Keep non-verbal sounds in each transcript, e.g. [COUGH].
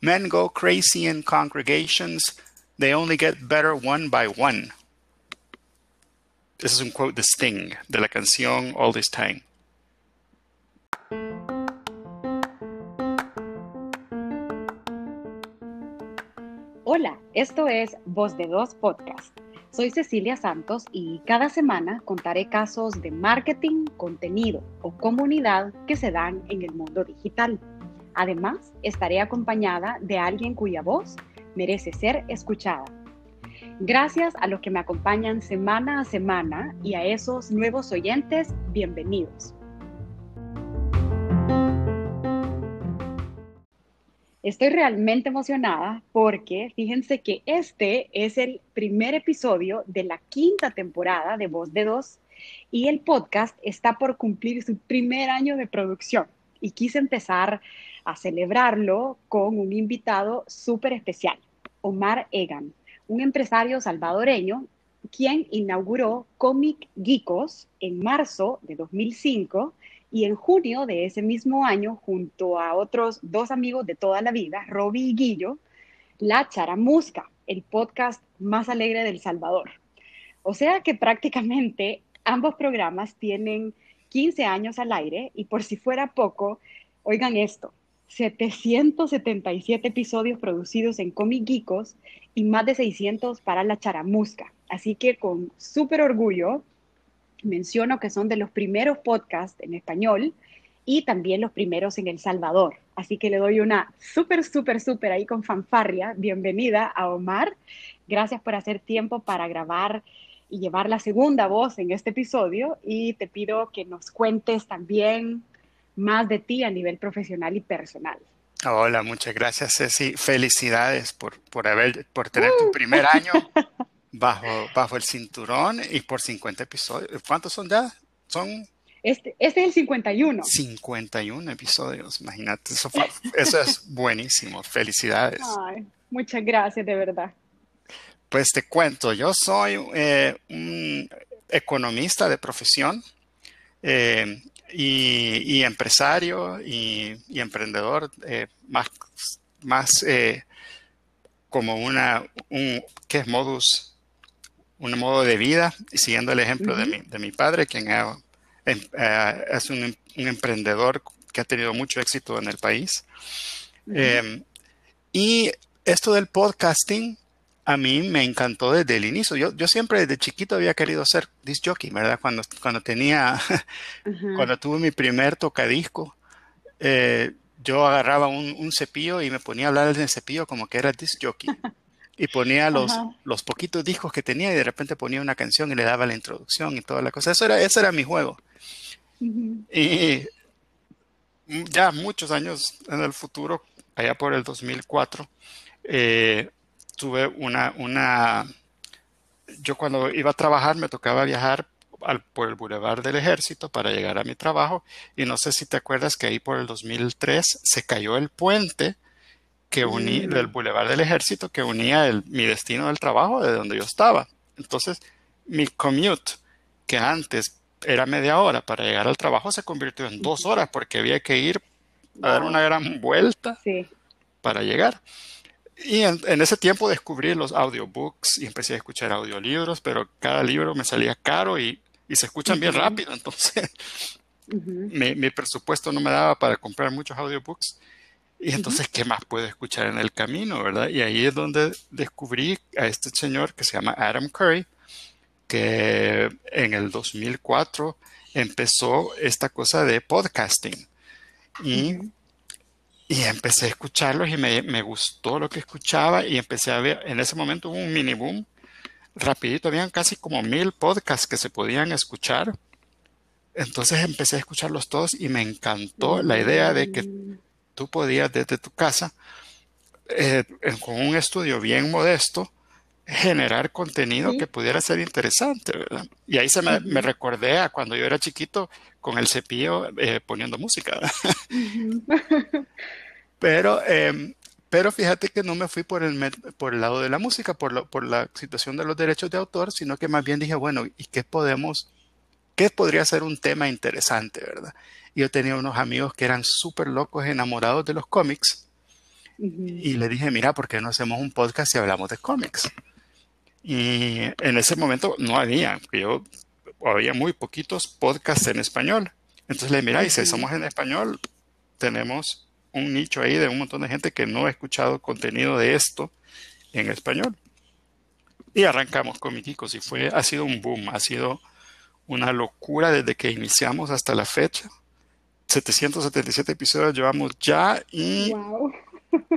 Men go crazy in congregations. They only get better one by one. Es un quote de Sting, de la canción All This Time. Hola, esto es Voz de Dos Podcast. Soy Cecilia Santos y cada semana contaré casos de marketing, contenido o comunidad que se dan en el mundo digital. Además, estaré acompañada de alguien cuya voz merece ser escuchada. Gracias a los que me acompañan semana a semana y a esos nuevos oyentes, bienvenidos. Estoy realmente emocionada porque fíjense que este es el primer episodio de la quinta temporada de Voz de Dos y el podcast está por cumplir su primer año de producción y quise empezar a celebrarlo con un invitado súper especial, Omar Egan, un empresario salvadoreño quien inauguró Comic Geekos en marzo de 2005 y en junio de ese mismo año, junto a otros dos amigos de toda la vida, Robbie y Guillo, La Charamusca, el podcast más alegre del Salvador. O sea que prácticamente ambos programas tienen 15 años al aire y por si fuera poco, oigan esto, 777 episodios producidos en Comic Geekos y más de 600 para La Charamusca. Así que con súper orgullo menciono que son de los primeros podcasts en español y también los primeros en El Salvador. Así que le doy una súper, súper, súper ahí con fanfarria. Bienvenida a Omar. Gracias por hacer tiempo para grabar y llevar la segunda voz en este episodio. Y te pido que nos cuentes también más de ti a nivel profesional y personal. Hola, muchas gracias Ceci. Felicidades por, por, haber, por tener tu uh. primer [LAUGHS] año bajo, bajo el cinturón y por 50 episodios. ¿Cuántos son ya? Son... Este, este es el 51. 51 episodios, imagínate. Eso, eso es [LAUGHS] buenísimo. Felicidades. muchas gracias, de verdad. Pues te cuento, yo soy eh, un economista de profesión eh, y, empresario y, emprendedor, eh, más, más como una, un, ¿qué es modus un modo de vida, y siguiendo el ejemplo de, mi, de, mi, padre, quien em, eh, es un, un, emprendedor que ha tenido mucho éxito en el país. Em, y esto del podcasting a mí me encantó desde el inicio. Yo, yo siempre desde chiquito había querido ser disc jockey, ¿verdad? Cuando, cuando tenía, [LAUGHS] cuando tuve mi primer tocadisco, eh, yo agarraba un, un, cepillo y me ponía a hablar del cepillo como que era disc jockey. y ponía [LAUGHS] los, los poquitos discos que tenía y de repente ponía una canción y le daba la introducción y toda la cosa. Eso era, ese era mi juego. Y ya muchos años en el futuro, allá por el 2004, eh, tuve una, una, yo cuando iba a trabajar me tocaba viajar al, por el Boulevard del Ejército para llegar a mi trabajo y no sé si te acuerdas que ahí por el 2003 se cayó el puente que unía, del Boulevard del Ejército, que unía el, mi destino del trabajo de donde yo estaba. Entonces, mi commute, que antes era media hora para llegar al trabajo, se convirtió en dos horas porque había que ir a dar una gran vuelta para llegar. Y en, ese tiempo descubrí los audiobooks y empecé a escuchar audiolibros, pero cada libro me salía caro y, y se escuchan bien rápido. Entonces, mi, mi, presupuesto no me daba para comprar muchos audiobooks. Y entonces, ¿qué más puedo escuchar en el camino, verdad? Y ahí es donde descubrí a este señor que se llama Adam Curry, que en el 2004 empezó esta cosa de podcasting. Y, y empecé a escucharlos y me, me, gustó lo que escuchaba y empecé a ver, en ese momento hubo un mini boom. Rapidito, habían casi como mil podcasts que se podían escuchar. Entonces empecé a escucharlos todos y me encantó la idea de que tú podías desde tu casa, eh, con un estudio bien modesto, generar contenido que pudiera ser interesante, ¿verdad? Y ahí se me, recordé a cuando yo era chiquito con el cepillo eh, poniendo música. [LAUGHS] pero, em, pero fíjate que no me fui por el, por el lado de la música, por, por la situación de los derechos de autor, sino que más bien dije, bueno, ¿y qué podemos, qué podría ser un tema interesante, verdad? yo tenía unos amigos que eran súper locos, enamorados de los cómics. Y le dije, mira, ¿por qué no hacemos un podcast y hablamos de cómics? Y en ese momento no había, yo había muy poquitos podcasts en español. Entonces le dije, mira, y si somos en español, tenemos un nicho ahí de un montón de gente que no ha escuchado contenido de esto en español. Y arrancamos con Miquicos y fue, ha sido un boom, ha sido una locura desde que iniciamos hasta la fecha. 777 episodios llevamos ya y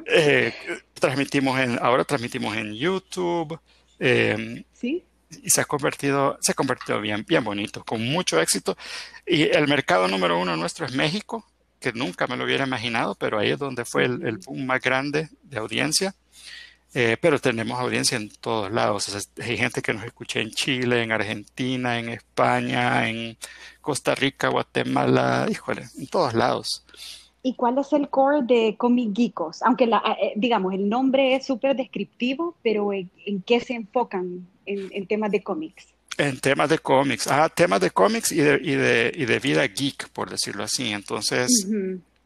eh, transmitimos en, ahora transmitimos en YouTube. Em, sí. Y se ha convertido, se ha convertido bien, bien bonito, con mucho éxito. Y el mercado número uno nuestro es México, que nunca me lo hubiera imaginado, pero ahí es donde fue el, boom más grande de audiencia. Eh, pero tenemos audiencia en todos lados. hay gente que nos escucha en Chile, en Argentina, en España, en Costa Rica, Guatemala, híjole, en todos lados. ¿Y cuál es el core de Comic Geekos? Aunque, la, eh, digamos, el nombre es súper descriptivo, pero ¿en, qué se enfocan en, temas de cómics? En temas de cómics. Ah, temas de cómics y de, y de, y de vida geek, por decirlo así. Entonces,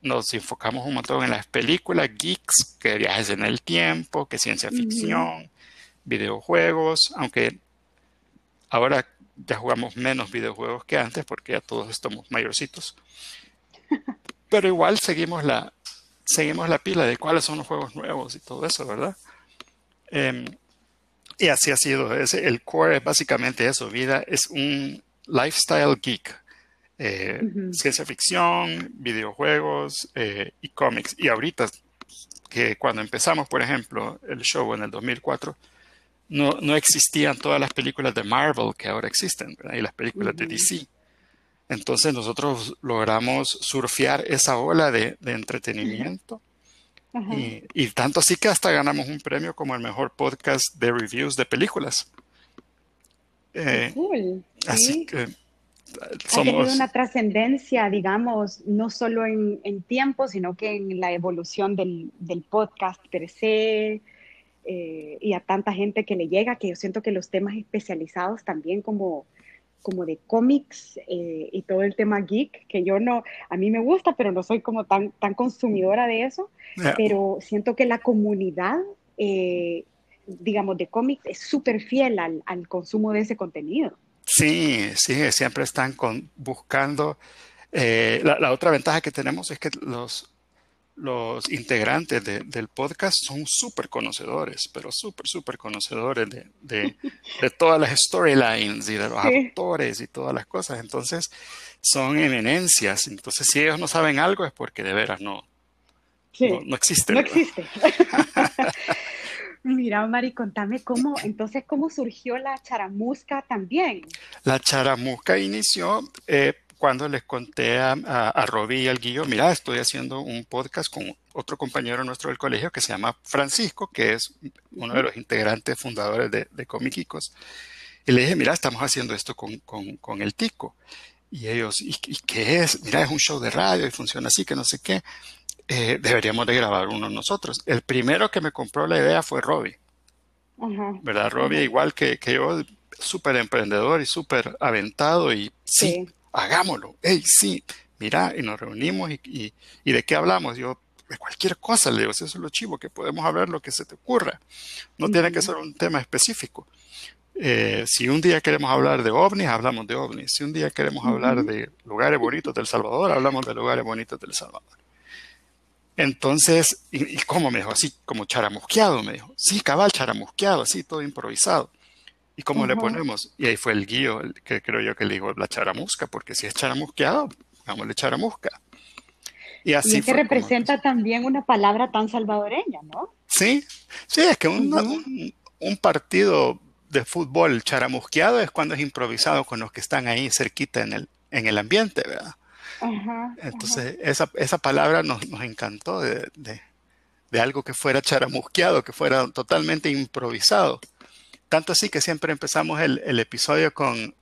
nos enfocamos un montón en las películas geeks, que viajes en el tiempo, que ciencia ficción, videojuegos, aunque ahora ya jugamos menos videojuegos que antes porque ya todos estamos mayorcitos. [LAUGHS] Pero igual seguimos la, seguimos la pila de cuáles son los juegos nuevos y todo eso, ¿verdad? Em, y así ha sido. el core es básicamente eso. Vida es un lifestyle geek. Eh, ciencia ficción, videojuegos eh, y cómics. Y ahorita, que cuando empezamos, por ejemplo, el show en el 2004, no, no existían todas las películas de Marvel que ahora existen, y las películas de DC. Entonces nosotros logramos surfear esa ola de, entretenimiento. Y, tanto así que hasta ganamos un premio como el mejor podcast de reviews de películas. Eh, así que ha tenido una trascendencia, digamos, no solo en, tiempo, sino que en la evolución del, podcast per se eh, y a tanta gente que le llega, que yo siento que los temas especializados también como, como de cómics eh, y todo el tema geek, que yo no, a mí me gusta, pero no soy como tan, tan consumidora de eso, pero siento que la comunidad... Eh, digamos, de cómics es súper fiel al, al consumo de ese contenido. Sí, sí, siempre están con, buscando. Eh, la, otra ventaja que tenemos es que los, los integrantes del podcast son súper conocedores, pero súper, súper conocedores de, de, todas las storylines y de los actores y todas las cosas. Entonces, son eminencias. Entonces, si ellos no saben algo es porque de veras no, no, no, existe. No existe. [LAUGHS] Mira, Mari, contame cómo, entonces, cómo surgió la charamusca también. La charamusca inició eh, cuando les conté a, a, Robbie y al Guillo, mira, estoy haciendo un podcast con otro compañero nuestro del colegio que se llama Francisco, que es uno de los integrantes fundadores de, de Comiquicos. Y le dije, mira, estamos haciendo esto con, con, el Tico. Y ellos, ¿y, ¿y, qué es? Mira, es un show de radio y funciona así, que no sé qué. Eh, deberíamos de grabar uno nosotros. El primero que me compró la idea fue Robbie. ¿Verdad? Robbie, igual que, que yo, súper emprendedor y súper aventado y sí, hagámoslo. Hey, sí, mira, y nos reunimos y, y, de qué hablamos. Yo, de cualquier cosa, le digo, eso es lo chivo, que podemos hablar lo que se te ocurra. No tiene que ser un tema específico. Eh, si un día queremos hablar de ovnis, hablamos de ovnis. Si un día queremos hablar de lugares bonitos del Salvador, hablamos de lugares bonitos del Salvador. Entonces, ¿y, cómo me dijo? Así como charamusqueado, me dijo. Sí, cabal, charamusqueado, así, todo improvisado. ¿Y cómo le ponemos? Y ahí fue el guío, que creo yo que le dijo la charamusca, porque si es charamusqueado, vámonos charamusca. Y así y es que representa también una palabra tan salvadoreña, ¿no? Sí, sí, es que un, un, partido de fútbol charamusqueado es cuando es improvisado con los que están ahí cerquita en el, en el ambiente, ¿verdad? Entonces, Esa, esa, palabra nos, nos encantó de, de, algo que fuera charamusqueado, que fuera totalmente improvisado. Tanto así que siempre empezamos el, el episodio con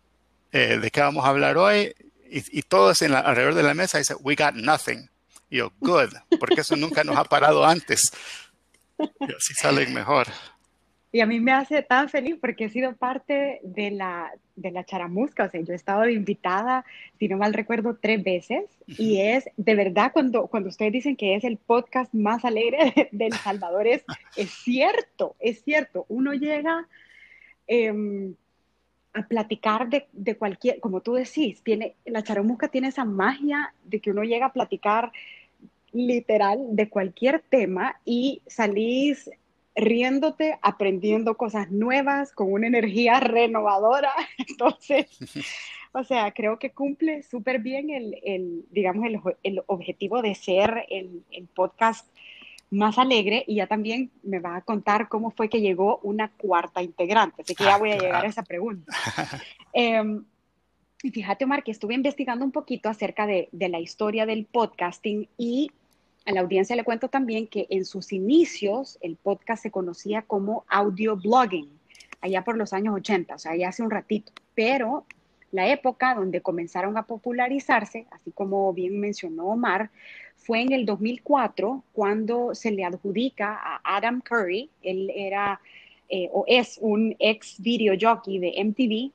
eh, de qué vamos a hablar hoy y, y todos en la, alrededor de la mesa dicen, we got nothing. Y yo, good, porque eso nunca nos ha parado antes. Y así salen mejor. Y a mí me hace tan feliz porque he sido parte de la, de la charamusca. O sea, yo he estado invitada, si no mal recuerdo, tres veces. Y es de verdad cuando, cuando ustedes dicen que es el podcast más alegre [LAUGHS] de, El Salvador, es, es, cierto, es cierto. Uno llega em, a platicar de, de, cualquier, como tú decís, tiene, la charamusca tiene esa magia de que uno llega a platicar literal de cualquier tema y salís riéndote, aprendiendo cosas nuevas, con una energía [LAUGHS] renovadora. Entonces, o sea, creo que cumple súper bien el, digamos, el, objetivo de ser el, podcast más alegre y ya también me va a contar cómo fue que llegó una cuarta integrante. Así que ya ah, voy a llegar a esa pregunta. [LAUGHS] Em, y fíjate, Omar, que estuve investigando un poquito acerca de, de la historia del podcasting y a la audiencia le cuento también que en sus inicios el podcast se conocía como audio blogging, allá por los años 80, o sea, ya hace un ratito, pero la época donde comenzaron a popularizarse, así como bien mencionó Omar, fue en el 2004 cuando se le adjudica a Adam Curry, él era eh, o es un ex video jockey de MTV,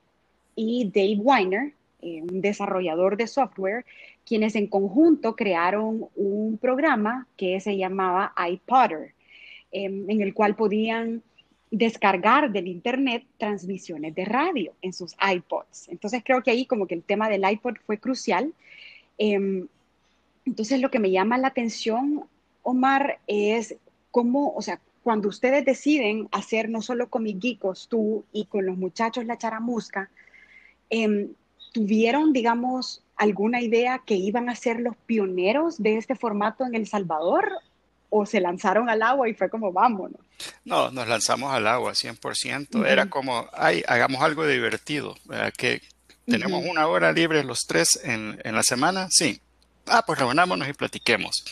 y Dave Weiner, eh, un desarrollador de software, quienes en conjunto crearon un programa que se llamaba iPodder, em, en el cual podían descargar del internet transmisiones de radio en sus iPods. Entonces creo que ahí como que el tema del iPod fue crucial. Em, entonces lo que me llama la atención, Omar, es cómo, o sea, cuando ustedes deciden hacer no solo con mis geekos, tú y con los muchachos la charamusca, eh, ¿tuvieron, digamos, alguna idea que iban a ser los pioneros de este formato en El Salvador? ¿O se lanzaron al agua y fue como, vámonos? No, nos lanzamos al agua, 100%. Era como, ay, hagamos algo divertido, que tenemos una hora libre los tres en, la semana, sí. Ah, pues reunámonos y platiquemos.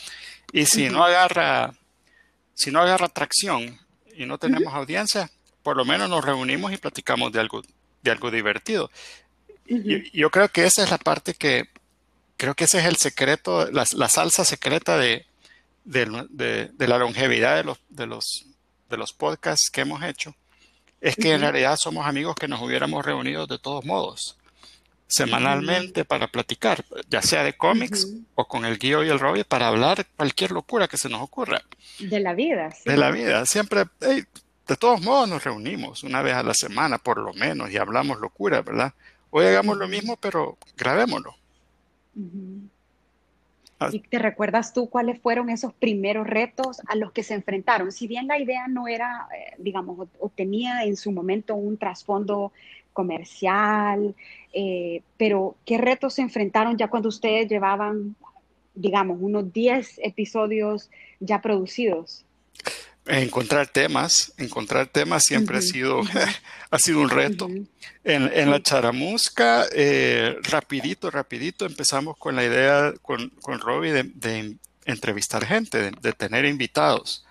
Y si no agarra, si no agarra tracción y no tenemos audiencia, por lo menos nos reunimos y platicamos de algo, de algo divertido yo, creo que esa es la parte que, creo que ese es el secreto, la, salsa secreta de, de, la longevidad de los, de, los, de los podcasts que hemos hecho. Es que en realidad somos amigos que nos hubiéramos reunido de todos modos, semanalmente para platicar, ya sea de cómics o con el Guío y el Robbie para hablar cualquier locura que se nos ocurra. De la vida. Sí. De la vida. Siempre, de todos modos nos reunimos una vez a la semana por lo menos y hablamos locura, ¿verdad? Hoy hagamos lo mismo, pero grabémoslo. Ah. ¿Y te recuerdas tú cuáles fueron esos primeros retos a los que se enfrentaron? Si bien la idea no era, eh, digamos, o, tenía en su momento un trasfondo comercial, eh, pero ¿qué retos se enfrentaron ya cuando ustedes llevaban, digamos, unos 10 episodios ya producidos? Encontrar temas, encontrar temas siempre ha, sido, [LAUGHS] ha sido un reto. en, la charamusca, eh, rapidito, rapidito empezamos con la idea con, con Robbie de, entrevistar gente, de, tener invitados.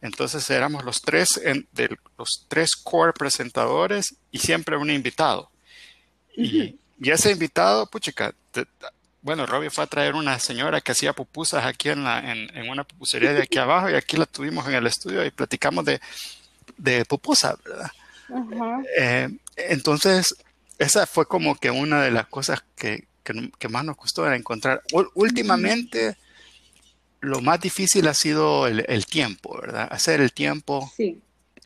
Entonces éramos los tres, de los tres core presentadores y siempre un invitado. Y, y ese invitado, puchica, bueno, Robbie fue a traer una señora que hacía pupusas aquí en, la, en, una pupusería de aquí abajo y aquí la tuvimos en el estudio y platicamos de, de pupusas, ¿verdad? Eh, entonces, esa fue como que una de las cosas que, más nos costó era encontrar. últimamente, lo más difícil ha sido el, tiempo, ¿verdad? Hacer el tiempo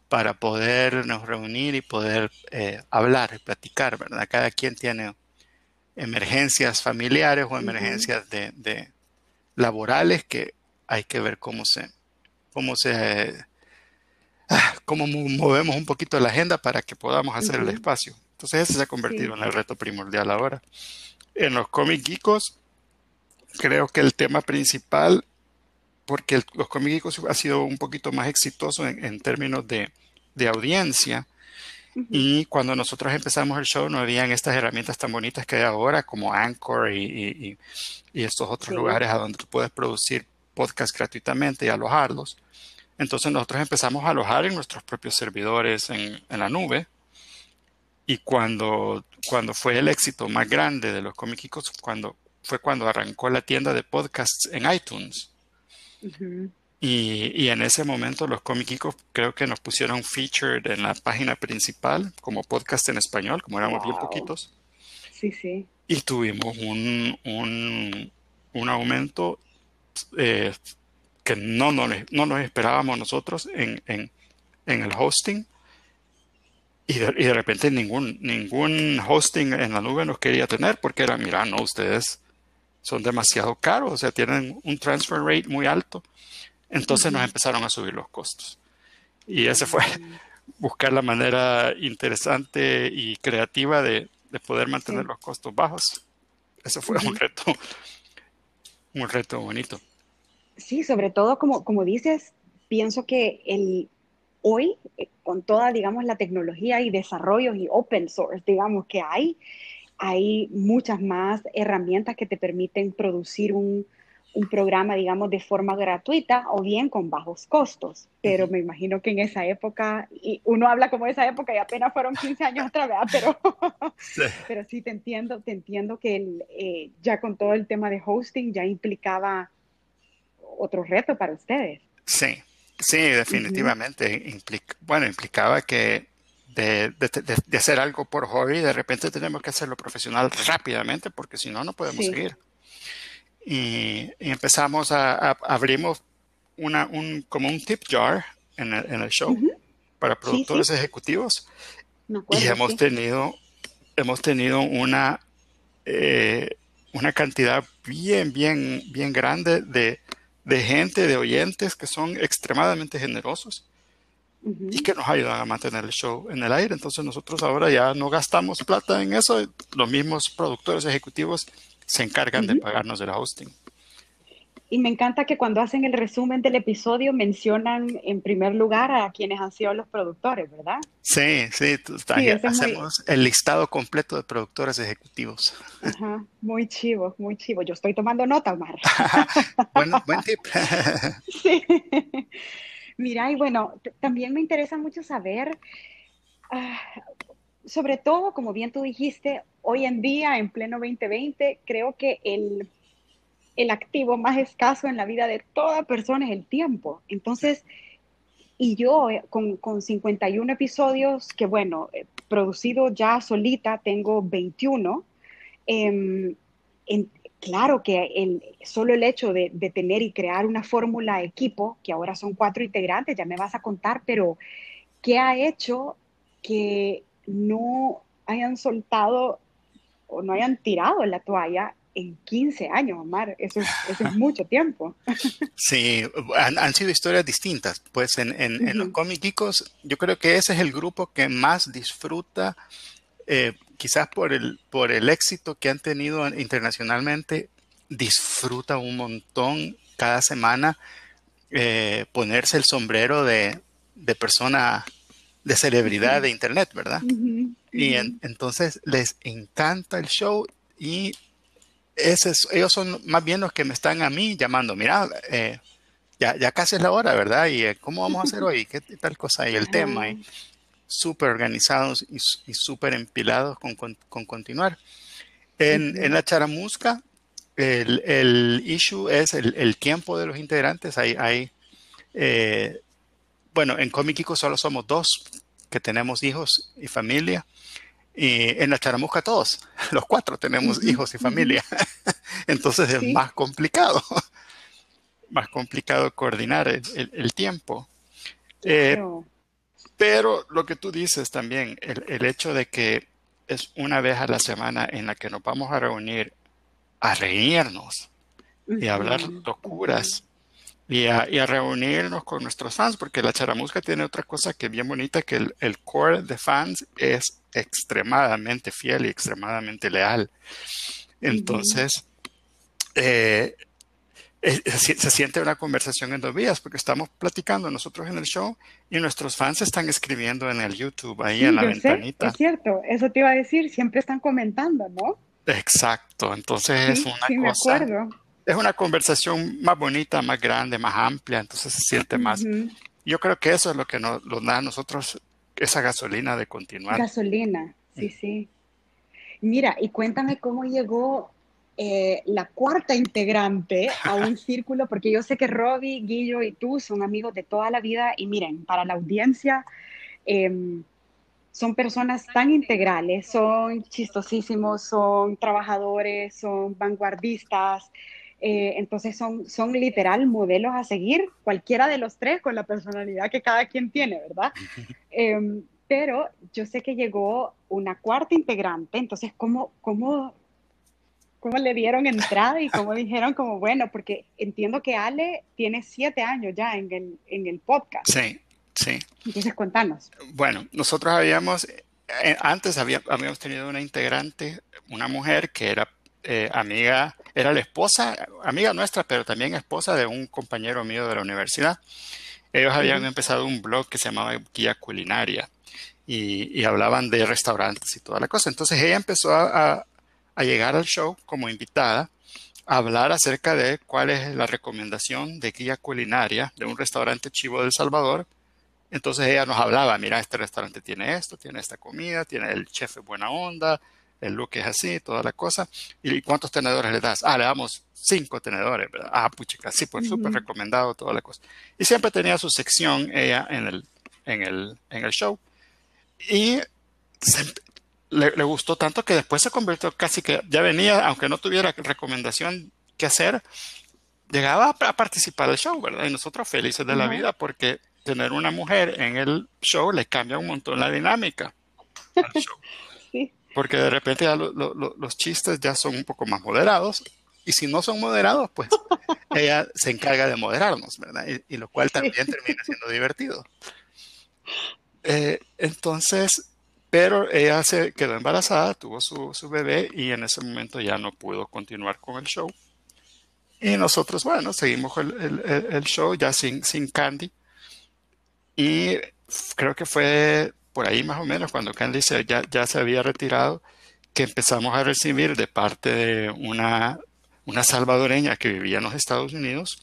para podernos reunir y poder eh, hablar, platicar, ¿verdad? Cada quien tiene emergencias familiares o emergencias de, laborales que hay que ver cómo se, cómo se, ah, cómo movemos un poquito la agenda para que podamos hacer el espacio. Entonces ese se ha convertido en el reto primordial ahora. En los cómics geekos, creo que el tema principal, porque los cómics geekos ha sido un poquito más exitoso en, términos de, de audiencia, y cuando nosotros empezamos el show no habían estas herramientas tan bonitas que hay ahora como Anchor y, estos otros lugares a donde tú puedes producir podcasts gratuitamente y alojarlos. Entonces nosotros empezamos a alojar en nuestros propios servidores en, la nube. Y cuando, cuando fue el éxito más grande de los cómicos, cuando, fue cuando arrancó la tienda de podcasts en iTunes. Y, en ese momento los cómicos creo que nos pusieron featured en la página principal como podcast en español, como éramos bien poquitos. Sí, sí. Y tuvimos un, un, un aumento eh, que no, no, no, nos esperábamos nosotros en, en, en el hosting. Y de, y de, repente ningún, ningún hosting en la nube nos quería tener porque era, mira, no, ustedes son demasiado caros, o sea, tienen un transfer rate muy alto. Entonces nos empezaron a subir los costos. Y ese fue [LAUGHS] buscar la manera interesante y creativa de, de poder mantener los costos bajos. Eso fue un reto, un reto bonito. Sí, sobre todo como, como dices, pienso que el, hoy, eh, con toda, digamos, la tecnología y desarrollos y open source, digamos, que hay, hay muchas más herramientas que te permiten producir un, un programa, digamos, de forma gratuita o bien con bajos costos. Pero me imagino que en esa época, y uno habla como de esa época y apenas fueron 15 años atrás, Pero [LAUGHS] sí. pero sí te entiendo, te entiendo que el, eh, ya con todo el tema de hosting ya implicaba otro reto para ustedes. Sí, Sí, definitivamente. bueno, implicaba que de, hacer algo por hobby, de repente tenemos que hacerlo profesional rápidamente porque si no, no podemos seguir. Y, empezamos a, abrimos una, un, como un tip jar en el, show para productores ejecutivos. Y hemos tenido, hemos tenido una, eh, una cantidad bien, bien, bien grande de de gente, de oyentes que son extremadamente generosos y que nos ayudan a mantener el show en el aire. Entonces nosotros ahora ya no gastamos plata en eso. Los mismos productores ejecutivos se encargan de pagarnos el hosting. Y me encanta que cuando hacen el resumen del episodio mencionan en primer lugar a quienes han sido los productores, ¿verdad? Sí, sí, hacemos el listado completo de productores ejecutivos. Ajá, muy chivo, muy chivo. Yo estoy tomando nota, Omar. [LAUGHS] buen, buen tip. [LAUGHS] sí. Mira, y bueno, también me interesa mucho saber, ah, sobre todo, como bien tú dijiste, hoy en día, en pleno 2020, creo que el el activo más escaso en la vida de toda persona es el tiempo. Entonces, y yo eh, con, con 51 episodios, que bueno, eh, producido ya solita, tengo 21. Em, claro que el, solo el hecho de, de tener y crear una fórmula equipo, que ahora son cuatro integrantes, ya me vas a contar, pero ¿qué ha hecho que no hayan soltado o no hayan tirado la toalla en 15 años, Omar. Eso es, eso es mucho tiempo. [LAUGHS] Sí, han, sido historias distintas. Pues en, en, los cómicos, yo creo que ese es el grupo que más disfruta, eh, quizás por el, por el éxito que han tenido internacionalmente, disfruta un montón cada semana eh, ponerse el sombrero de, de, persona, de celebridad de Internet, ¿verdad? Y entonces les encanta el show y ellos son más bien los que me están a mí llamando, mira, eh, ya, ya casi es la hora, ¿verdad? ¿Y eh, cómo vamos a hacer hoy? ¿Qué tal cosa? Y el tema, y súper organizados y, súper empilados con, con, continuar. En, en, la charamusca, el, el issue es el, el, tiempo de los integrantes. Hay, hay eh, bueno, en Comiquico solo somos dos que tenemos hijos y familia. Y en la charamusca todos, [LAUGHS] los cuatro tenemos hijos y familia. [LAUGHS] Entonces es más complicado, [LAUGHS] más complicado coordinar el, tiempo. Eh, pero lo que tú dices también, el, hecho de que es una vez a la semana en la que nos vamos a reunir a reírnos y a hablar locuras y a, y a, reunirnos con nuestros fans, porque la charamusca tiene otra cosa que es bien bonita, que el, el core de fans es extremadamente fiel y extremadamente leal. Entonces, eh, se, siente una conversación en dos vías, porque estamos platicando nosotros en el show y nuestros fans están escribiendo en el YouTube, ahí en la ventanita. es cierto, eso te iba a decir, siempre están comentando, ¿no? Exacto, entonces es una cosa... Es una conversación más bonita, más grande, más amplia, entonces se siente más. Yo creo que eso es lo que nos, da a nosotros esa gasolina de continuar. Gasolina, sí, sí. Mira, y cuéntame cómo llegó eh, la cuarta integrante a un [LAUGHS] círculo, porque yo sé que Robbie, Guillo y tú son amigos de toda la vida y miren, para la audiencia, em, son personas tan integrales, son chistosísimos, son trabajadores, son vanguardistas, eh, entonces son, son literal modelos a seguir, cualquiera de los tres con la personalidad que cada quien tiene, ¿verdad? [LAUGHS] Em, pero yo sé que llegó una cuarta integrante, entonces, ¿cómo, cómo, cómo le dieron entrada y cómo dijeron como, bueno, porque entiendo que Ale tiene siete años ya en el, en el podcast. Sí, sí. Entonces, cuéntanos. Bueno, nosotros habíamos, eh, antes habíamos tenido una integrante, una mujer que era eh, amiga, era la esposa, amiga nuestra, pero también esposa de un compañero mío de la universidad. Ellos habían empezado un blog que se llamaba Guía Culinaria y, hablaban de restaurantes y toda la cosa. Entonces ella empezó a, llegar al show como invitada a hablar acerca de cuál es la recomendación de guía culinaria de un restaurante chivo del Salvador. Entonces ella nos hablaba, mira, este restaurante tiene esto, tiene esta comida, tiene el chef buena onda, el look es así, toda la cosa. ¿Y cuántos tenedores le das? Ah, le damos cinco tenedores, ¿verdad? Ah, puchica, sí, pues súper recomendado, toda la cosa. Y siempre tenía su sección ella en el, en el, en el show. Y le, gustó tanto que después se convirtió casi que ya venía, aunque no tuviera recomendación que hacer, llegaba a, participar del show, ¿verdad? Y nosotros felices de la vida porque tener una mujer en el show le cambia un montón la dinámica al show. Porque de repente ya los chistes ya son un poco más moderados. Y si no son moderados, pues [LAUGHS] ella se encarga de moderarnos, ¿verdad? Y, lo cual también termina siendo divertido. Eh, entonces, pero ella se quedó embarazada, tuvo su, su, bebé y en ese momento ya no pudo continuar con el show. Y nosotros, bueno, seguimos el, el, el show ya sin, sin Candy. Y creo que fue por ahí más o menos, cuando Candice ya, ya se había retirado, que empezamos a recibir de parte de una, una salvadoreña que vivía en los Estados Unidos,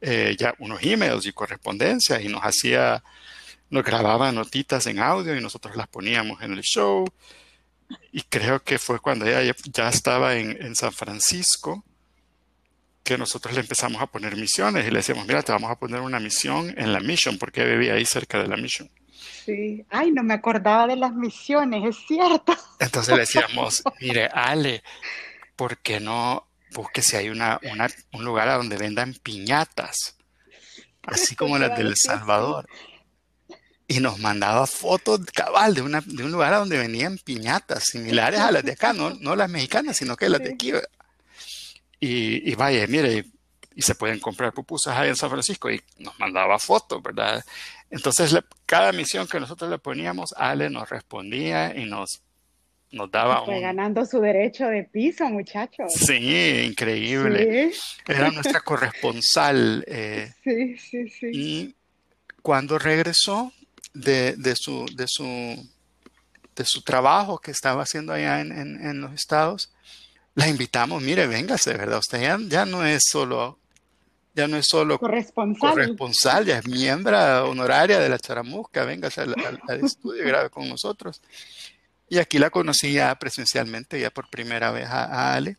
eh, ya unos emails y correspondencia y nos hacía, nos grababa notitas en audio y nosotros las poníamos en el show. Y creo que fue cuando ella ya estaba en, en San Francisco que nosotros le empezamos a poner misiones y le decíamos, mira, te vamos a poner una misión en la Mission, porque vivía ahí cerca de la Mission. Sí, ay, no me acordaba de las misiones, es cierto. Entonces le decíamos, [LAUGHS] mire, Ale, ¿por qué no busque si hay una, un lugar a donde vendan piñatas? Así como las del Salvador. Y nos mandaba fotos cabal de, una, de un lugar a donde venían piñatas similares a las de acá, no, [LAUGHS] no las mexicanas, sino que las de aquí. Y, y vaya, mire, y se pueden comprar pupusas ahí en San Francisco y nos mandaba fotos, ¿verdad? Entonces, cada misión que nosotros le poníamos, Ale nos respondía y nos, nos daba Fue ganando su derecho de piso, muchachos. Sí, increíble. Era nuestra corresponsal. Eh, [LAUGHS] sí, sí, sí. Y cuando regresó de, de, su, de, su, de su trabajo que estaba haciendo allá en, en, los estados, la invitamos, mire, véngase, ¿verdad? Usted ya, ya no es solo ya no es solo corresponsal, ya es miembro honoraria de la Charamusca, venga al, al, estudio y grabe con nosotros. Y aquí la conocí ya presencialmente, ya por primera vez a, Ale.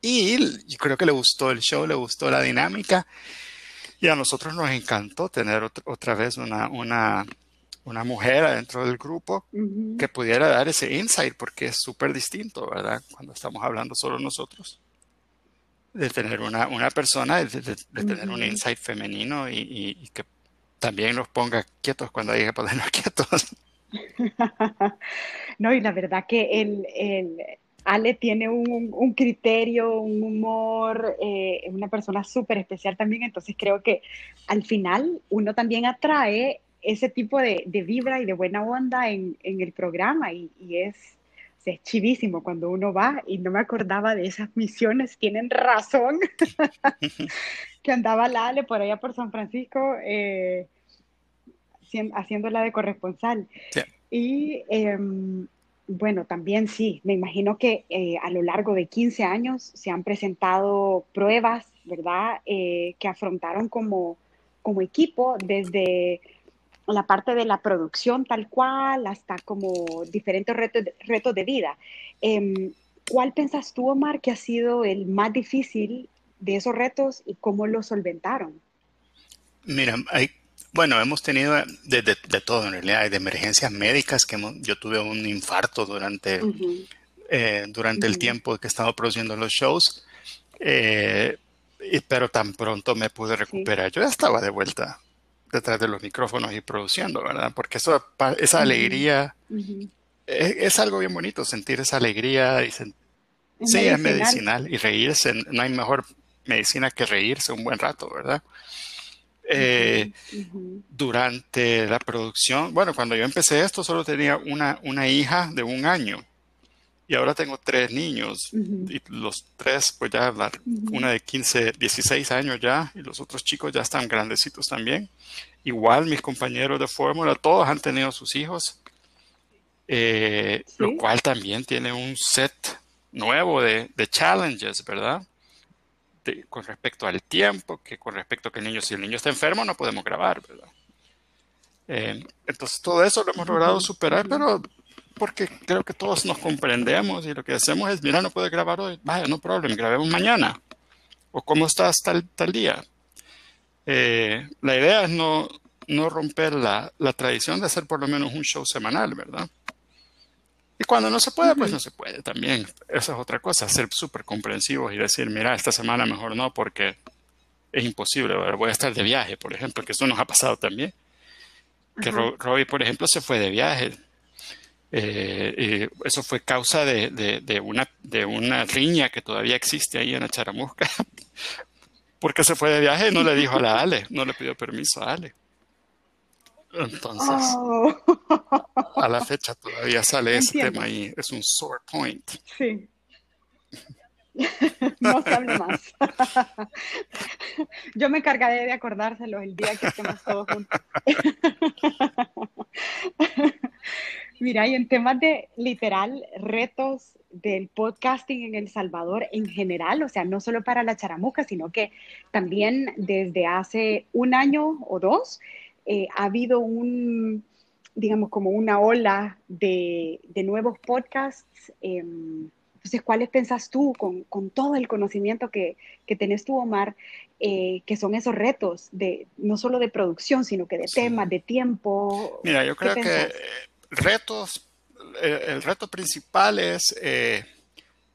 Y yo creo que le gustó el show, le gustó la dinámica. Y a nosotros nos encantó tener otra, vez una, una, una, mujer adentro del grupo que pudiera dar ese insight, porque es súper distinto, ¿verdad? Cuando estamos hablando solo nosotros de tener una, una persona, de, tener un insight femenino y, que también nos ponga quietos cuando hay que ponernos [LAUGHS] quietos. [LAUGHS] no, y la verdad que el, el Ale tiene un, un, criterio, un humor, eh, una persona súper especial también, entonces creo que al final uno también atrae ese tipo de, de vibra y de buena onda en, en el programa y, y es es chivísimo cuando uno va y no me acordaba de esas misiones, tienen razón, [LAUGHS] que andaba Lale por allá por San Francisco eh, haciéndola de corresponsal. Y em, bueno, también sí, me imagino que eh, a lo largo de 15 años se han presentado pruebas, ¿verdad?, eh, que afrontaron como, como equipo desde la parte de la producción tal cual, hasta como diferentes retos, retos de vida. Em, ¿Cuál pensás tú, Omar, que ha sido el más difícil de esos retos y cómo los solventaron? Mira, hay, bueno, hemos tenido de, de, todo en realidad, de emergencias médicas, que yo tuve un infarto durante, eh, durante el tiempo que he estado produciendo los shows, eh, pero tan pronto me pude recuperar. Yo ya estaba de vuelta detrás de los micrófonos y produciendo, ¿verdad? Porque eso, esa alegría es, algo bien bonito, sentir esa alegría y sí, es medicinal y reírse. No hay mejor medicina que reírse un buen rato, ¿verdad? Eh, durante la producción, bueno, cuando yo empecé esto solo tenía una, una hija de un año y ahora tengo tres niños y los tres, pues ya, una de 15, 16 años ya y los otros chicos ya están grandecitos también. Igual mis compañeros de fórmula, todos han tenido sus hijos, eh, lo cual también tiene un set nuevo de, de challenges, ¿verdad? con respecto al tiempo, que con respecto a que el niño, si el niño está enfermo, no podemos grabar, ¿verdad? Eh, entonces todo eso lo hemos logrado superar, pero porque creo que todos nos comprendemos y lo que hacemos es, mira, no puedes grabar hoy, vaya, no problema, grabemos mañana. O cómo estás tal, tal día. Eh, la idea es no, no romper la, la, tradición de hacer por lo menos un show semanal, ¿verdad? Y cuando no se puede, pues no se puede también. Esa es otra cosa, ser súper comprensivos y decir, mira, esta semana mejor no porque es imposible, voy a estar de viaje, por ejemplo, que eso nos ha pasado también. Que Robbie, por ejemplo, se fue de viaje. Eh, y eso fue causa de, de, una, de una riña que todavía existe ahí en la charamusca. [LAUGHS] porque se fue de viaje y no le dijo a la Ale, no le pidió permiso a Ale. Entonces, oh. a la fecha todavía sale ese tema ahí, es un sore point. Sí. [LAUGHS] no se hable más. Yo me encargaré de acordárselo el día que estemos todos juntos. [LAUGHS] Mira, y en temas de literal retos del podcasting en El Salvador en general, o sea, no solo para la charamuca, sino que también desde hace un año o dos, eh, ha habido un, digamos, como una ola de, nuevos podcasts. Em, entonces, ¿cuáles pensás tú con, todo el conocimiento que, que tenés tú, Omar, eh, que son esos retos, de, no solo de producción, sino que de temas, de tiempo? Mira, yo creo que retos, eh, el, reto principal es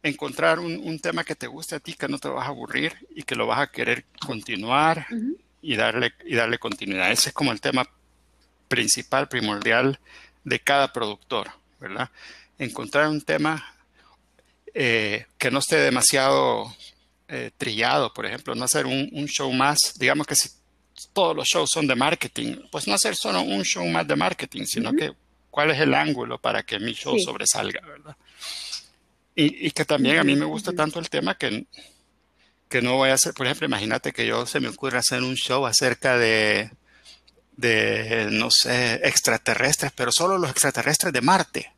encontrar un, tema que te guste a ti, que no te vas a aburrir y que lo vas a querer continuar y darle, y darle continuidad. Ese es como el tema principal, primordial de cada productor, ¿verdad? Encontrar un tema eh, que no esté demasiado eh, trillado, por ejemplo, no hacer un, show más, digamos que si todos los shows son de marketing, pues no hacer solo un show más de marketing, sino que cuál es el ángulo para que mi show sobresalga, ¿verdad? Y, y, que también a mí me gusta tanto el tema que que no voy a hacer, por ejemplo, imagínate que yo se me ocurra hacer un show acerca de, de, no sé, extraterrestres, pero solo los extraterrestres de Marte.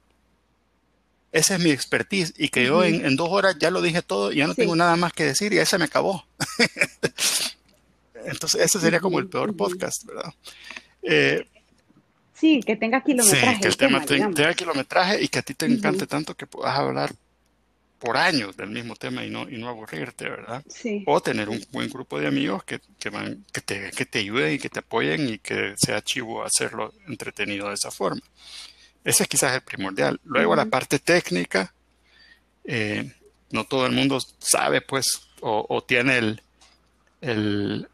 Esa es mi expertise y que yo en, dos horas ya lo dije todo y ya no tengo nada más que decir y ahí se me acabó. [LAUGHS] Entonces, ese sería como el peor podcast, ¿verdad? Eh, sí, que tenga kilometraje. Sí, que el tema, tenga kilometraje y que a ti te encante tanto que puedas hablar por años del mismo tema y no, y no aburrirte, ¿verdad? Sí. O tener un buen grupo de amigos que, que, van, que, te, que te ayuden y que te apoyen y que sea chivo hacerlo entretenido de esa forma. Ese es quizás el primordial. Luego la parte técnica, eh, no todo el mundo sabe pues o, tiene el, el,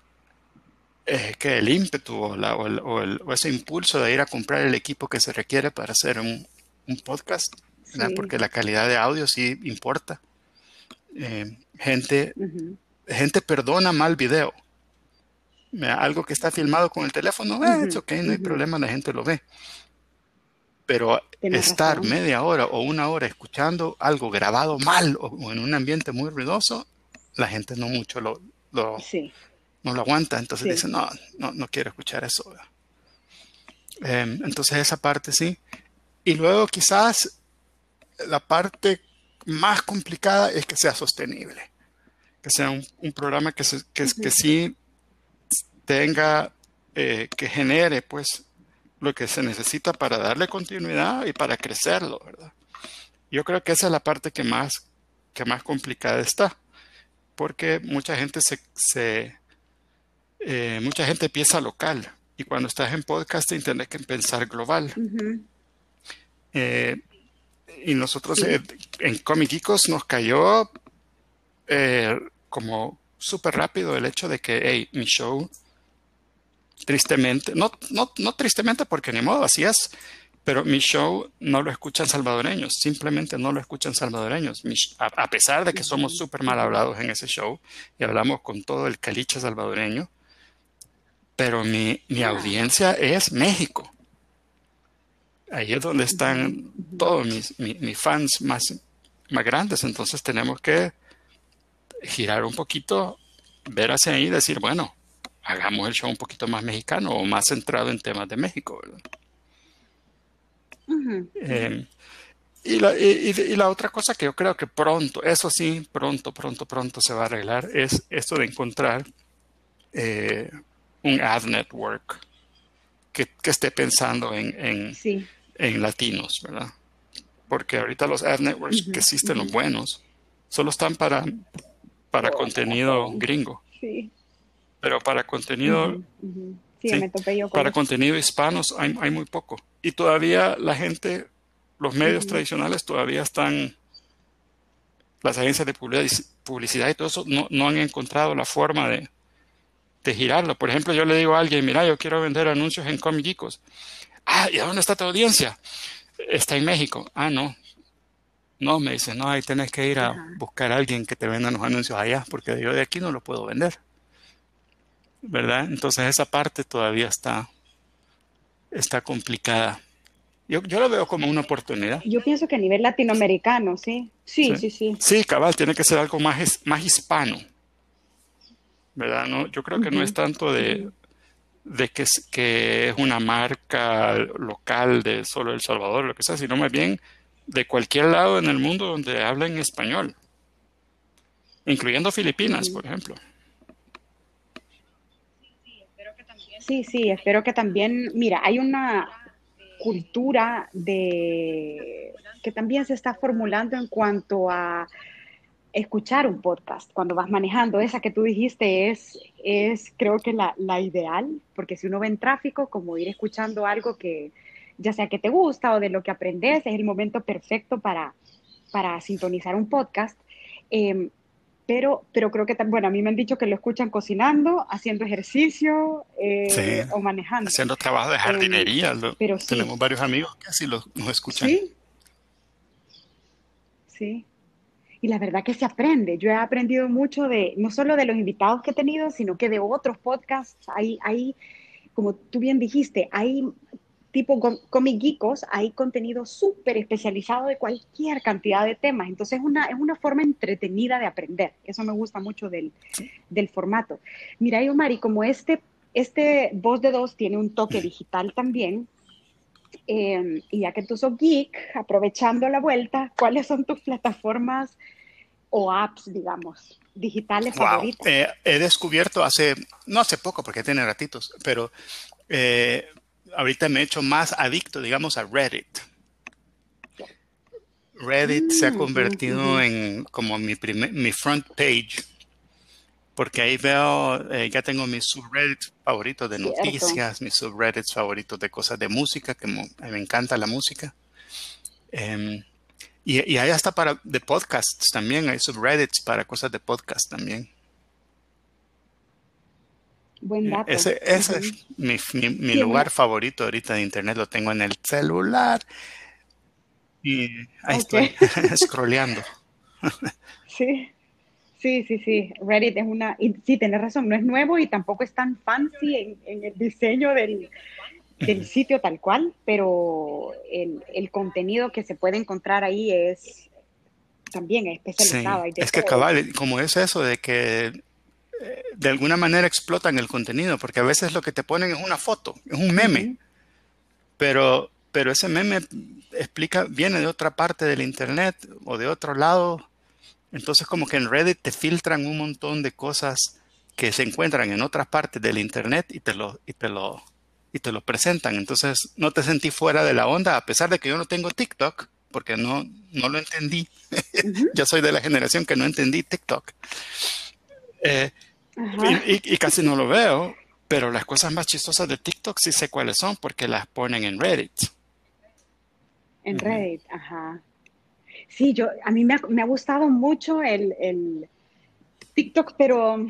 eh, que el ímpetu o, la, o, el, o, ese impulso de ir a comprar el equipo que se requiere para hacer un, un podcast porque la calidad de audio sí importa. Eh, gente, gente perdona mal video. Algo que está filmado con el teléfono, eh, es ok, no hay problema, la gente lo ve. Pero estar media hora o una hora escuchando algo grabado mal o, en un ambiente muy ruidoso, la gente no mucho lo, lo no lo aguanta. Entonces dice, no, no, no quiero escuchar eso. Em, entonces esa parte sí. Y luego quizás la parte más complicada es que sea sostenible, que sea un, programa que, que, sí tenga, eh, que genere pues lo que se necesita para darle continuidad y para crecerlo, ¿verdad? Yo creo que esa es la parte que más que más complicada está, porque mucha gente se, eh, mucha gente piensa local y cuando estás en podcasting tienes que pensar global. Eh, y nosotros en Comic nos cayó como súper rápido el hecho de que, hey, mi show, tristemente, no, no, no tristemente porque ni modo, así es, pero mi show no lo escuchan salvadoreños, simplemente no lo escuchan salvadoreños. a, pesar de que somos súper mal hablados en ese show y hablamos con todo el caliche salvadoreño, pero mi, mi audiencia es México. Ahí es donde están todos mis, mis, fans más, más grandes, entonces tenemos que girar un poquito, ver hacia ahí y decir, bueno, hagamos el show un poquito más mexicano o más centrado en temas de México, ¿verdad? Eh, y, la, y, la, otra cosa que yo creo que pronto, eso sí, pronto, pronto, pronto se va a arreglar, es esto de encontrar eh, un ad network que, que esté pensando en, en, en, latinos, ¿verdad? Porque ahorita los ad networks que existen, los buenos, solo están para, para contenido gringo. Sí. Pero para contenido para contenido hispanos hay, hay, muy poco. Y todavía la gente, los medios tradicionales todavía están, las agencias de publicidad y todo eso no, no han encontrado la forma de, de, girarlo. Por ejemplo, yo le digo a alguien, mira, yo quiero vender anuncios en Comicicos. Ah, ¿y a dónde está tu audiencia? Está en México. Ah, no. No, me dice, no, ahí tenés que ir a buscar a alguien que te venda los anuncios allá, porque yo de aquí no lo puedo vender. ¿verdad? Entonces esa parte todavía está, está complicada. Yo, yo lo veo como una oportunidad. Yo pienso que a nivel latinoamericano, sí. Sí, sí, sí. Sí, cabal, tiene que ser algo más, más hispano. ¿Verdad? No, yo creo que no es tanto de, de que, es, que es una marca local de solo El Salvador, lo que sea, sino más bien de cualquier lado en el mundo donde hablen español, incluyendo Filipinas, por ejemplo. Sí, sí, espero que también, mira, hay una cultura de que también se está formulando en cuanto a escuchar un podcast cuando vas manejando. Esa que tú dijiste es, es creo que la, la ideal, porque si uno ve en tráfico, como ir escuchando algo que ya sea que te gusta o de lo que aprendes, es el momento perfecto para, para sintonizar un podcast. Em, pero, pero creo que, bueno, a mí me han dicho que lo escuchan cocinando, haciendo ejercicio eh, o manejando. Haciendo trabajo de jardinería. pero Tenemos varios amigos que así los, nos escuchan. Sí. Sí. Y la verdad que se aprende. Yo he aprendido mucho de, no solo de los invitados que he tenido, sino que de otros podcasts. Hay, hay como tú bien dijiste, hay tipo Comic Geekos, hay contenido súper especializado de cualquier cantidad de temas. Entonces es una, es una forma entretenida de aprender. Eso me gusta mucho del, del formato. Mira, Omar, y como este, este Voz de Dos tiene un toque digital también, em, y ya que tú sos geek, aprovechando la vuelta, ¿cuáles son tus plataformas o apps, digamos, digitales favoritas? Eh, he descubierto hace, no hace poco, porque tiene ratitos, pero eh, ahorita me he hecho más adicto, digamos, a Reddit. Reddit se ha mm, convertido en como mi, primer, mi front page, porque ahí veo, eh, ya tengo mis subreddits favoritos de noticias, mis subreddits favoritos de cosas de música, que me encanta la música. Em, y, y ahí hasta para de podcasts también, hay subreddits para cosas de podcast también. Buen dato. Ese, ese es mi, mi, lugar favorito ahorita de internet, lo tengo en el celular y ahí estoy [LAUGHS] scrolleando. [LAUGHS] sí, sí, sí, sí. Reddit es una, y sí, tienes razón, no es nuevo y tampoco es tan fancy en, en el diseño del, del sitio tal cual, pero el, el, contenido que se puede encontrar ahí es también especializado. es que cabal, como es eso de que de alguna manera explotan el contenido, porque a veces lo que te ponen es una foto, es un meme, pero, pero ese meme explica, viene de otra parte del internet o de otro lado. Entonces como que en Reddit te filtran un montón de cosas que se encuentran en otras partes del internet y te lo, y te lo, y te lo presentan. Entonces no te sentí fuera de la onda, a pesar de que yo no tengo TikTok, porque no, no lo entendí. [LAUGHS] Yo soy de la generación que no entendí TikTok. Eh, y, casi no lo veo, pero las cosas más chistosas de TikTok sí sé cuáles son porque las ponen en Reddit. En Reddit, ajá. Sí, yo, a mí me ha, gustado mucho el, el, TikTok, pero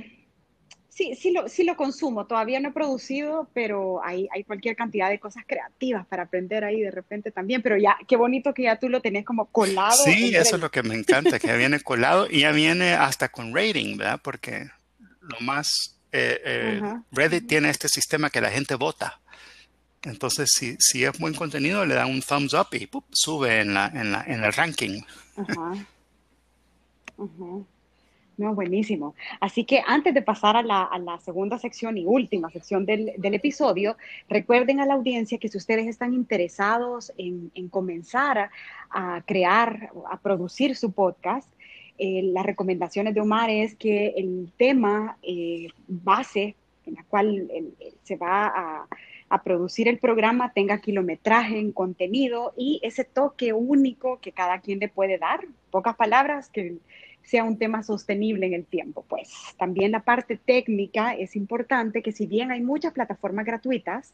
sí, sí lo, sí lo consumo. Todavía no he producido, pero hay, hay cualquier cantidad de cosas creativas para aprender ahí de repente también. Pero ya, qué bonito que ya tú lo tenés como colado. Sí, eso es lo que me encanta, que ya viene colado y ya viene hasta con rating, ¿verdad? Porque lo más, eh, eh, Reddit tiene este sistema que la gente vota. Entonces, si, si es buen contenido, le da un thumbs up y sube en, la, en, la, en el ranking. Ajá. No, buenísimo. Así que antes de pasar a la, a la segunda sección y última sección del, del, episodio, recuerden a la audiencia que si ustedes están interesados en, en comenzar a, a, crear, a producir su podcast, eh, las recomendaciones de Omar es que el tema eh, base en la cual se va a, producir el programa tenga kilometraje en contenido y ese toque único que cada quien le puede dar, pocas palabras, que sea un tema sostenible en el tiempo. Pues también la parte técnica es importante, que si bien hay muchas plataformas gratuitas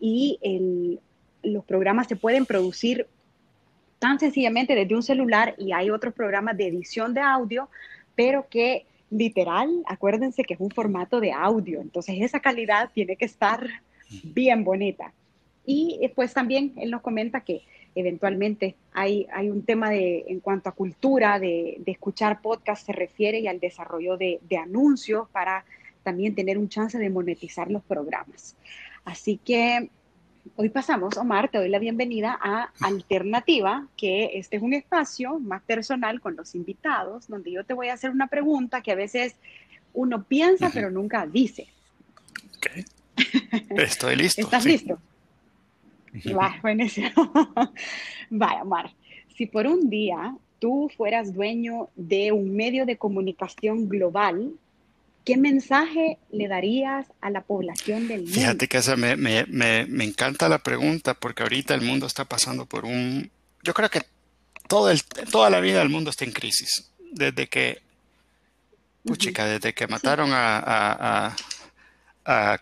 y los programas se pueden producir tan sencillamente desde un celular y hay otros programas de edición de audio, pero que literal, acuérdense que es un formato de audio, entonces esa calidad tiene que estar bien bonita. Y pues también él nos comenta que eventualmente hay, hay un tema de, en cuanto a cultura, de, de escuchar podcast se refiere y al desarrollo de, de anuncios para también tener un chance de monetizar los programas. Así que Hoy pasamos, Omar, te doy la bienvenida a Alternativa, que este es un espacio más personal con los invitados, donde yo te voy a hacer una pregunta que a veces uno piensa pero nunca dice. Ok. [LAUGHS] Estoy listo. ¿Estás listo? Va, buenísimo. [LAUGHS] Vaya, Omar, si por un día tú fueras dueño de un medio de comunicación global, ¿Qué mensaje le darías a la población del mundo? Fíjate que me, me, me, encanta la pregunta porque ahorita el mundo está pasando por un... Yo creo que todo el, toda la vida el mundo está en crisis. Desde que... Puchica, desde que mataron a, a,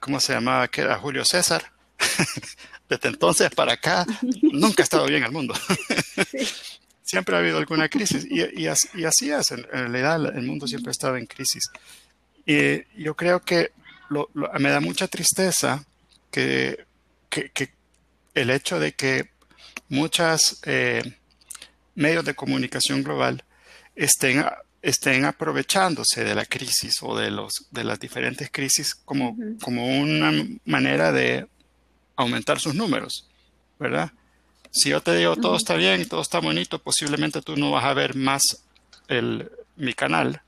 ¿Cómo se llamaba? A Julio César. [LAUGHS] desde entonces para acá nunca ha estado bien el mundo. [LAUGHS] Siempre ha habido alguna crisis y, y, y así es. En realidad el mundo siempre ha estado en crisis. Y yo creo que me da mucha tristeza que, el hecho de que muchos eh, medios de comunicación global estén, estén aprovechándose de la crisis o de, los, de las diferentes crisis como, como una manera de aumentar sus números, ¿verdad? Si yo te digo todo está bien todo está bonito, posiblemente tú no vas a ver más el, mi canal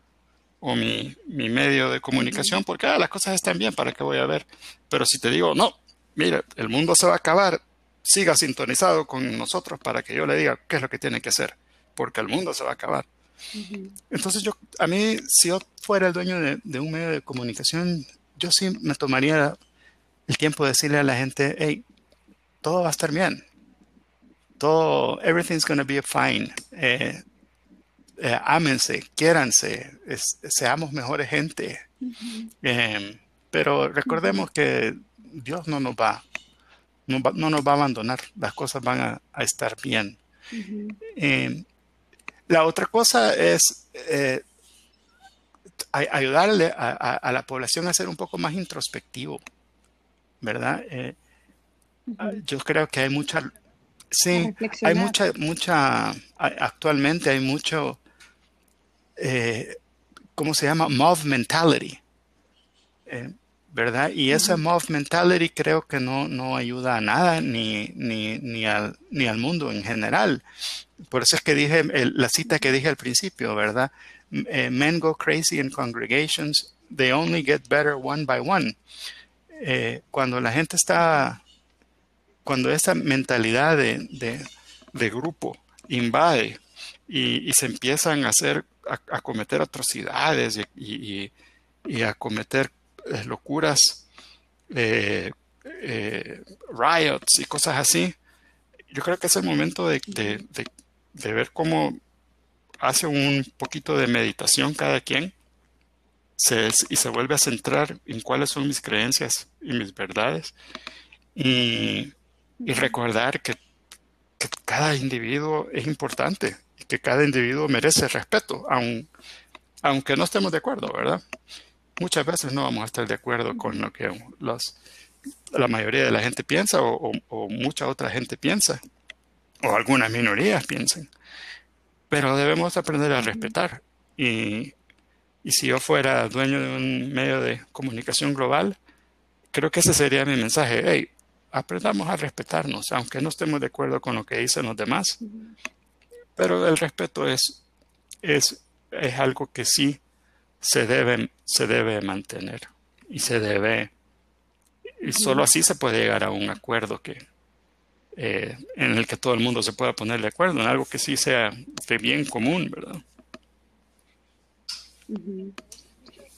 o mi, medio de comunicación porque ah, las cosas están bien, ¿para qué voy a ver? Pero si te digo, no, mira, el mundo se va a acabar, siga sintonizado con nosotros para que yo le diga qué es lo que tiene que hacer, porque el mundo se va a acabar. Entonces yo, a mí, si yo fuera el dueño de, un medio de comunicación, yo sí me tomaría el tiempo de decirle a la gente, hey, todo va a estar bien. Todo, everything's to be fine. Eh, eh, ámense, quiéranse, seamos mejores gente. Em, pero recordemos que Dios no nos va, no, nos va a abandonar, las cosas van a, estar bien. Em, la otra cosa es eh, ayudarle a, la población a ser un poco más introspectivo, ¿verdad? Eh, yo creo que hay mucha, sí, hay mucha, mucha, actualmente hay mucho eh, ¿cómo se llama? Mob mentality. Eh, ¿Verdad? Y esa mob mentality creo que no, no ayuda a nada ni, ni, ni, al, ni al mundo en general. Por eso es que dije la cita que dije al principio, ¿verdad? Eh, men go crazy in congregations, they only get better one by one. cuando la gente está, cuando esa mentalidad de, de, grupo invade y, y, se empiezan a hacer a, cometer atrocidades y, a cometer eh, locuras, eh, eh, riots y cosas así, yo creo que es el momento de, de ver cómo hace un poquito de meditación cada quien y se vuelve a centrar en cuáles son mis creencias y mis verdades y, recordar que, cada individuo es importante y que cada individuo merece respeto, aunque no estemos de acuerdo, ¿verdad? Muchas veces no vamos a estar de acuerdo con lo que los, la mayoría de la gente piensa o, o mucha otra gente piensa, o algunas minorías piensan, pero debemos aprender a respetar y y si yo fuera dueño de un medio de comunicación global, creo que ese sería mi mensaje. Hey, aprendamos a respetarnos, aunque no estemos de acuerdo con lo que dicen los demás. Pero el respeto es, es, es algo que sí se debe, se debe mantener y se debe, y solo así se puede llegar a un acuerdo que, eh, en el que todo el mundo se pueda poner de acuerdo, en algo que sí sea de bien común, ¿verdad?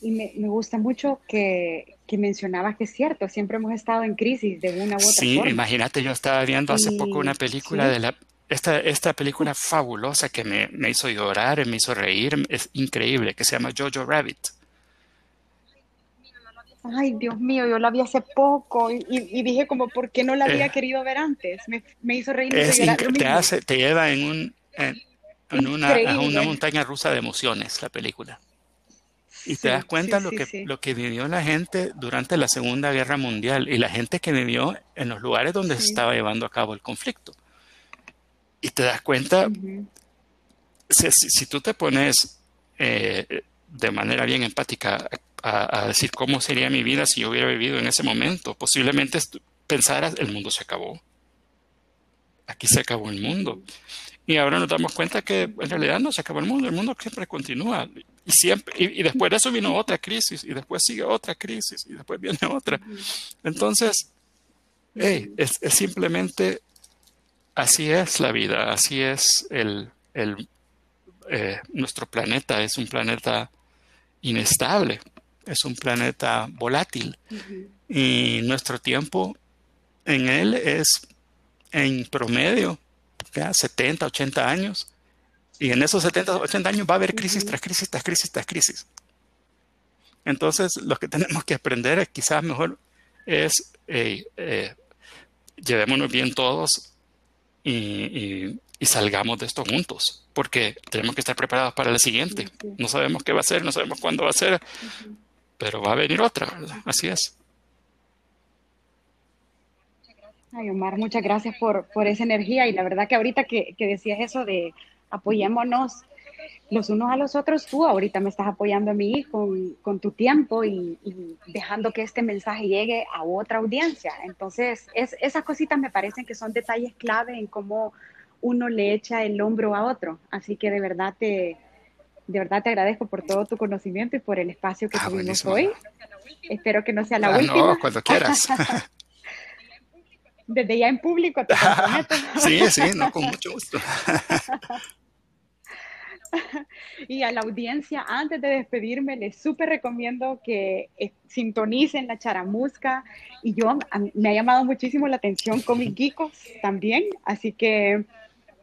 Y me, gusta mucho que, que, mencionabas que es cierto, siempre hemos estado en crisis de una u otra sí, imagínate, yo estaba viendo hace poco una película de la... Esta, esta película fabulosa que me, me, hizo llorar, me hizo reír, es increíble, que se llama Jojo Rabbit. Ay, Dios mío, yo la vi hace poco y, dije como, ¿por qué no la había eh, querido ver antes? Me, me hizo reír. te, hace, te lleva en, un, en, una, una montaña rusa de emociones la película. Y te das cuenta lo, que, lo que vivió la gente durante la Segunda Guerra Mundial y la gente que vivió en los lugares donde se estaba llevando a cabo el conflicto. Y te das cuenta, si, tú te pones eh, de manera bien empática a, decir cómo sería mi vida si yo hubiera vivido en ese momento, posiblemente pensaras, el mundo se acabó. Aquí se acabó el mundo. Y ahora nos damos cuenta que en realidad no se acabó el mundo, el mundo siempre continúa. Y, siempre, y, después de eso vino otra crisis, y después sigue otra crisis, y después viene otra. Entonces, hey, es, simplemente así es la vida, así es el, el eh, nuestro planeta, es un planeta inestable, es un planeta volátil. Y nuestro tiempo en él es en promedio 70, 80 años. Y en esos 70, 80 años va a haber crisis tras crisis, tras crisis, tras crisis. Entonces, lo que [LAUGHS] tenemos que aprender quizás mejor es eh, llevémonos bien todos y, salgamos de esto juntos, porque tenemos que estar preparados para el siguiente. No sabemos qué va a ser, no sabemos cuándo va a ser, pero va a venir otra, Así es. Ay, Omar, muchas gracias por, por esa energía y la verdad que ahorita que, que decías eso de apoyémonos los unos a los otros, tú ahorita me estás apoyando a mí con, con tu tiempo y, dejando que este mensaje llegue a otra audiencia. Entonces, es, esas cositas me parecen que son detalles clave en cómo uno le echa el hombro a otro. Así que de verdad te, de verdad te agradezco por todo tu conocimiento y por el espacio que ah, tuvimos hoy. Espero que no sea la ah, última. No, cuando quieras. [LAUGHS] desde ya en público te [LAUGHS] sí, sí, no, con mucho gusto. [LAUGHS] y a la audiencia, antes de despedirme, les súper recomiendo que eh, sintonicen la charamusca. Y yo, me ha llamado muchísimo la atención Comic Geekos también, así que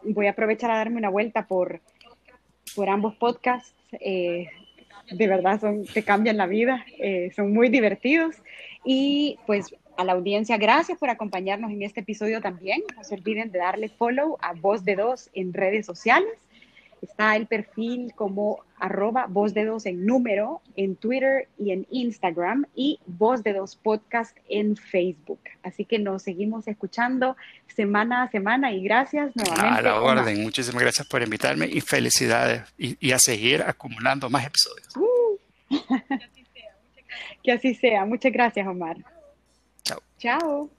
voy a aprovechar a darme una vuelta por, por ambos podcasts. Eh, de verdad, son, te cambian la vida, eh, son muy divertidos. Y pues a la audiencia, gracias por acompañarnos en este episodio también. No se olviden de darle follow a Voz de Dos en redes sociales. Está el perfil como arroba voz en número en Twitter y en Instagram y voz de dos podcast en Facebook. Así que nos seguimos escuchando semana a semana y gracias nuevamente. A la orden, muchísimas gracias por invitarme y felicidades y, a seguir acumulando más episodios. Uh. [LAUGHS] Que, así sea, muchas gracias Omar. Chao. Chao.